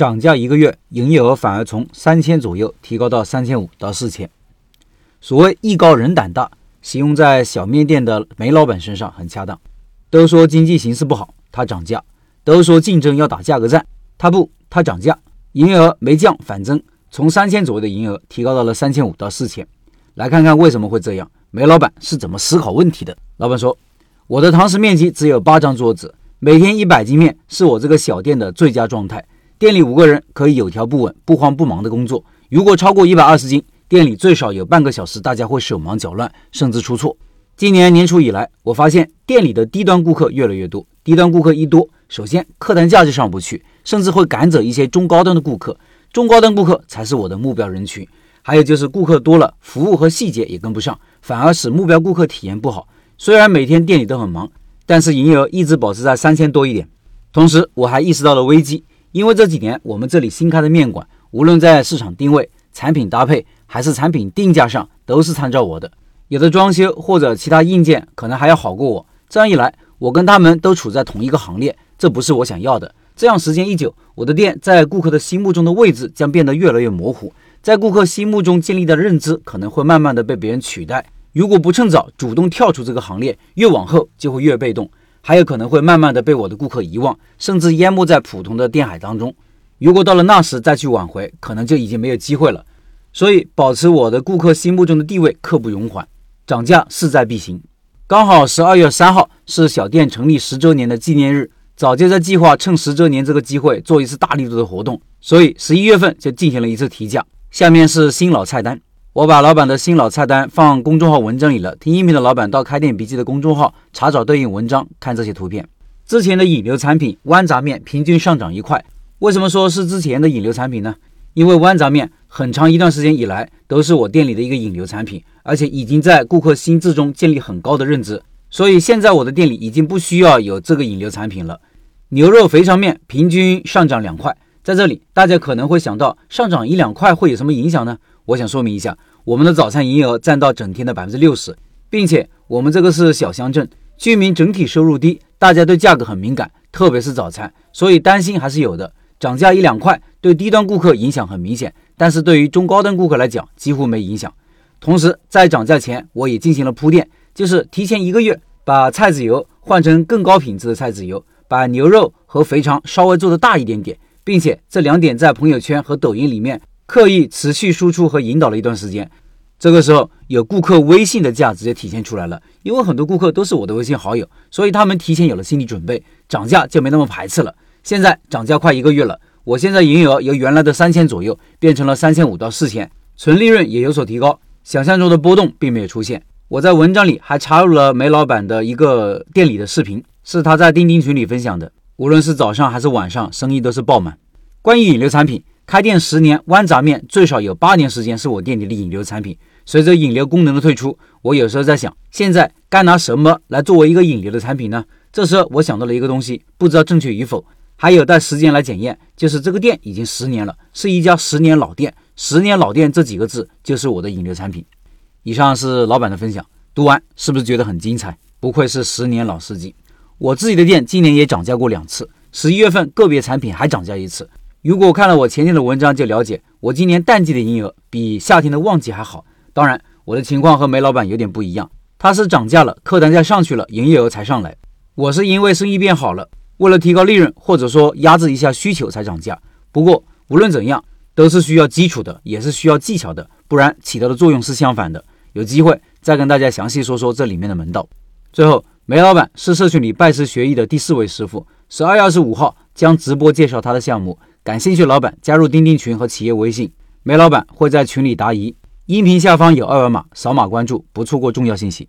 涨价一个月，营业额反而从三千左右提高到三千五到四千。所谓艺高人胆大，形容在小面店的煤老板身上很恰当。都说经济形势不好，他涨价；都说竞争要打价格战，他不，他涨价。营业额没降反增，从三千左右的营业额提高到了三千五到四千。来看看为什么会这样？煤老板是怎么思考问题的？老板说：“我的堂食面积只有八张桌子，每天一百斤面是我这个小店的最佳状态。店里五个人可以有条不紊、不慌不忙的工作。如果超过一百二十斤，店里最少有半个小时，大家会手忙脚乱，甚至出错。今年年初以来，我发现店里的低端顾客越来越多。低端顾客一多，首先客单价就上不去，甚至会赶走一些中高端的顾客。中高端顾客才是我的目标人群。还有就是顾客多了，服务和细节也跟不上，反而使目标顾客体验不好。虽然每天店里都很忙，但是营业额一直保持在三千多一点。同时，我还意识到了危机，因为这几年我们这里新开的面馆，无论在市场定位、产品搭配。还是产品定价上都是参照我的，有的装修或者其他硬件可能还要好过我。这样一来，我跟他们都处在同一个行列，这不是我想要的。这样时间一久，我的店在顾客的心目中的位置将变得越来越模糊，在顾客心目中建立的认知可能会慢慢的被别人取代。如果不趁早主动跳出这个行列，越往后就会越被动，还有可能会慢慢的被我的顾客遗忘，甚至淹没在普通的店海当中。如果到了那时再去挽回，可能就已经没有机会了。所以，保持我的顾客心目中的地位刻不容缓，涨价势在必行。刚好十二月三号是小店成立十周年的纪念日，早就在计划趁十周年这个机会做一次大力度的活动，所以十一月份就进行了一次提价。下面是新老菜单，我把老板的新老菜单放公众号文章里了，听音频的老板到开店笔记的公众号查找对应文章，看这些图片。之前的引流产品豌杂面平均上涨一块，为什么说是之前的引流产品呢？因为豌杂面很长一段时间以来都是我店里的一个引流产品，而且已经在顾客心智中建立很高的认知，所以现在我的店里已经不需要有这个引流产品了。牛肉肥肠面平均上涨两块，在这里大家可能会想到上涨一两块会有什么影响呢？我想说明一下，我们的早餐营业额占到整天的百分之六十，并且我们这个是小乡镇，居民整体收入低，大家对价格很敏感，特别是早餐，所以担心还是有的。涨价一两块对低端顾客影响很明显，但是对于中高端顾客来讲几乎没影响。同时，在涨价前我也进行了铺垫，就是提前一个月把菜籽油换成更高品质的菜籽油，把牛肉和肥肠稍微做的大一点点，并且这两点在朋友圈和抖音里面刻意持续输出和引导了一段时间。这个时候有顾客微信的价直接体现出来了，因为很多顾客都是我的微信好友，所以他们提前有了心理准备，涨价就没那么排斥了。现在涨价快一个月了，我现在营业额由原来的三千左右变成了三千五到四千，纯利润也有所提高，想象中的波动并没有出现。我在文章里还插入了梅老板的一个店里的视频，是他在钉钉群里分享的。无论是早上还是晚上，生意都是爆满。关于引流产品，开店十年，豌杂面最少有八年时间是我店里的引流产品。随着引流功能的退出，我有时候在想，现在该拿什么来作为一个引流的产品呢？这时候我想到了一个东西，不知道正确与否。还有待时间来检验，就是这个店已经十年了，是一家十年老店。十年老店这几个字就是我的引流产品。以上是老板的分享，读完是不是觉得很精彩？不愧是十年老司机。我自己的店今年也涨价过两次，十一月份个别产品还涨价一次。如果看了我前天的文章，就了解我今年淡季的营业额比夏天的旺季还好。当然，我的情况和梅老板有点不一样，他是涨价了，客单价上去了，营业额才上来。我是因为生意变好了。为了提高利润，或者说压制一下需求才涨价。不过无论怎样，都是需要基础的，也是需要技巧的，不然起到的作用是相反的。有机会再跟大家详细说说这里面的门道。最后，梅老板是社群里拜师学艺的第四位师傅，十二月二十五号将直播介绍他的项目，感兴趣老板加入钉钉群和企业微信，梅老板会在群里答疑。音频下方有二维码，扫码关注，不错过重要信息。